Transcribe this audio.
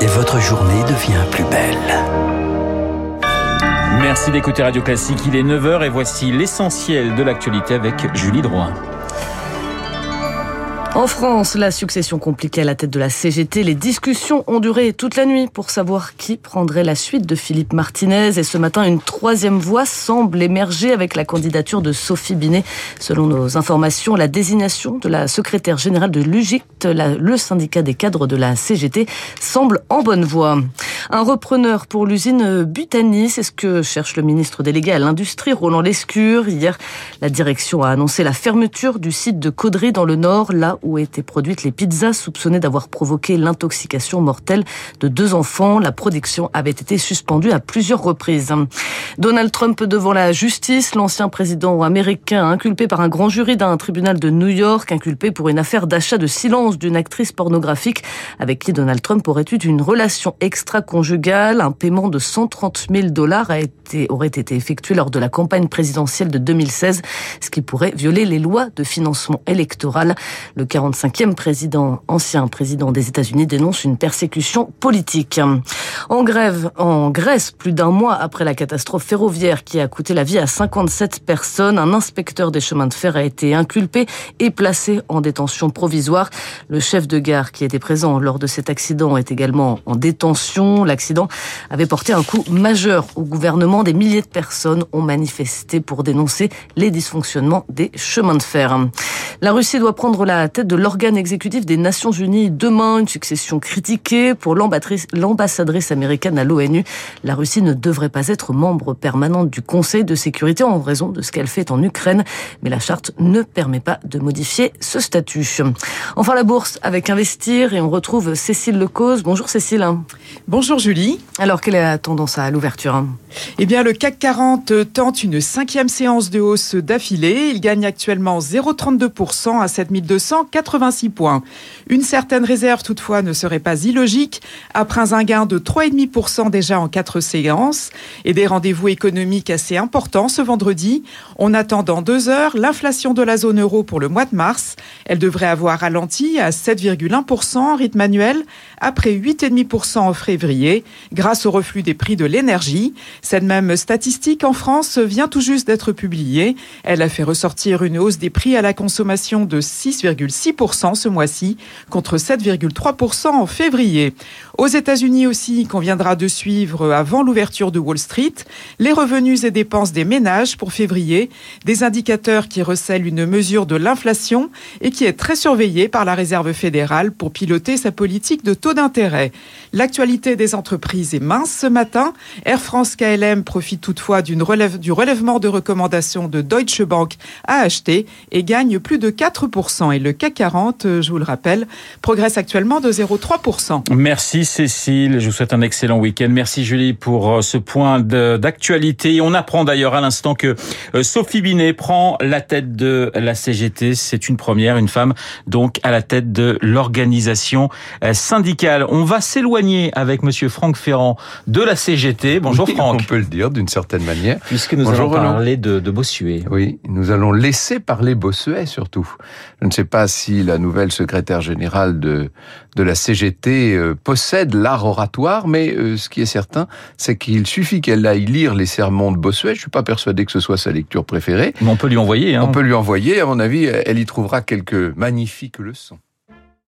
Et votre journée devient plus belle. Merci d'écouter Radio Classique. Il est 9h et voici l'essentiel de l'actualité avec Julie Droin. En France, la succession compliquée à la tête de la CGT, les discussions ont duré toute la nuit pour savoir qui prendrait la suite de Philippe Martinez. Et ce matin, une troisième voie semble émerger avec la candidature de Sophie Binet. Selon nos informations, la désignation de la secrétaire générale de l'UGICT, le syndicat des cadres de la CGT, semble en bonne voie. Un repreneur pour l'usine Butani, c'est ce que cherche le ministre délégué à l'industrie, Roland Lescure. Hier, la direction a annoncé la fermeture du site de Caudry dans le Nord, là où étaient produites les pizzas soupçonnées d'avoir provoqué l'intoxication mortelle de deux enfants. La production avait été suspendue à plusieurs reprises. Donald Trump devant la justice, l'ancien président américain inculpé par un grand jury d'un tribunal de New York, inculpé pour une affaire d'achat de silence d'une actrice pornographique avec qui Donald Trump aurait eu une relation extra-conjugale. Un paiement de 130 000 dollars a été, aurait été effectué lors de la campagne présidentielle de 2016, ce qui pourrait violer les lois de financement électoral. Le 45e président, ancien président des États-Unis, dénonce une persécution politique. En grève en Grèce, plus d'un mois après la catastrophe ferroviaire qui a coûté la vie à 57 personnes, un inspecteur des chemins de fer a été inculpé et placé en détention provisoire. Le chef de gare qui était présent lors de cet accident est également en détention. L'accident avait porté un coup majeur au gouvernement. Des milliers de personnes ont manifesté pour dénoncer les dysfonctionnements des chemins de fer. La Russie doit prendre la tête de l'organe exécutif des Nations Unies demain, une succession critiquée pour l'ambassadrice américaine à l'ONU. La Russie ne devrait pas être membre permanente du Conseil de sécurité en raison de ce qu'elle fait en Ukraine, mais la charte ne permet pas de modifier ce statut. Enfin, la bourse avec investir et on retrouve Cécile Lecause. Bonjour Cécile. Bonjour Julie. Alors, quelle est la tendance à l'ouverture Eh bien, le CAC 40 tente une cinquième séance de hausse d'affilée. Il gagne actuellement 0,32% à 7286 points. Une certaine réserve, toutefois, ne serait pas illogique après un gain de 3,5% déjà en quatre séances et des rendez-vous économiques assez importants ce vendredi. On attend dans deux heures l'inflation de la zone euro pour le mois de mars. Elle devrait avoir ralenti à 7,1% en rythme annuel après 8,5% en février grâce au reflux des prix de l'énergie. Cette même statistique en France vient tout juste d'être publiée. Elle a fait ressortir une hausse des prix à la consommation de 6,6% ce mois-ci contre 7,3% en février. Aux États-Unis aussi, il conviendra de suivre avant l'ouverture de Wall Street les revenus et dépenses des ménages pour février, des indicateurs qui recèlent une mesure de l'inflation et qui est très surveillée par la Réserve fédérale pour piloter sa politique de taux d'intérêt. L'actualité des entreprises est mince ce matin. Air France KLM profite toutefois relève, du relèvement de recommandations de Deutsche Bank à acheter et gagne plus de 4%. Et le CAC 40, je vous le rappelle, progresse actuellement de 0,3%. Merci Cécile, je vous souhaite un excellent week-end. Merci Julie pour euh, ce point d'actualité. On apprend d'ailleurs à l'instant que euh, Sophie Binet prend la tête de la CGT. C'est une première, une femme donc à la tête de l'organisation euh, syndicale. On va s'éloigner avec monsieur Franck Ferrand de la CGT. Bonjour oui, Franck. On peut le dire d'une certaine manière. Puisque nous Bonjour allons parler de, de Bossuet. Oui, nous allons laisser parler Bossuet surtout. Je ne sais pas si la nouvelle secrétaire générale de, de la CGT euh, possède l'art oratoire, mais euh, ce qui est certain, c'est qu'il suffit qu'elle aille lire les sermons de Bossuet. Je suis pas persuadé que ce soit sa lecture préférée. Mais on peut lui envoyer. Hein. On peut lui envoyer, à mon avis, elle y trouvera quelques magnifiques leçons.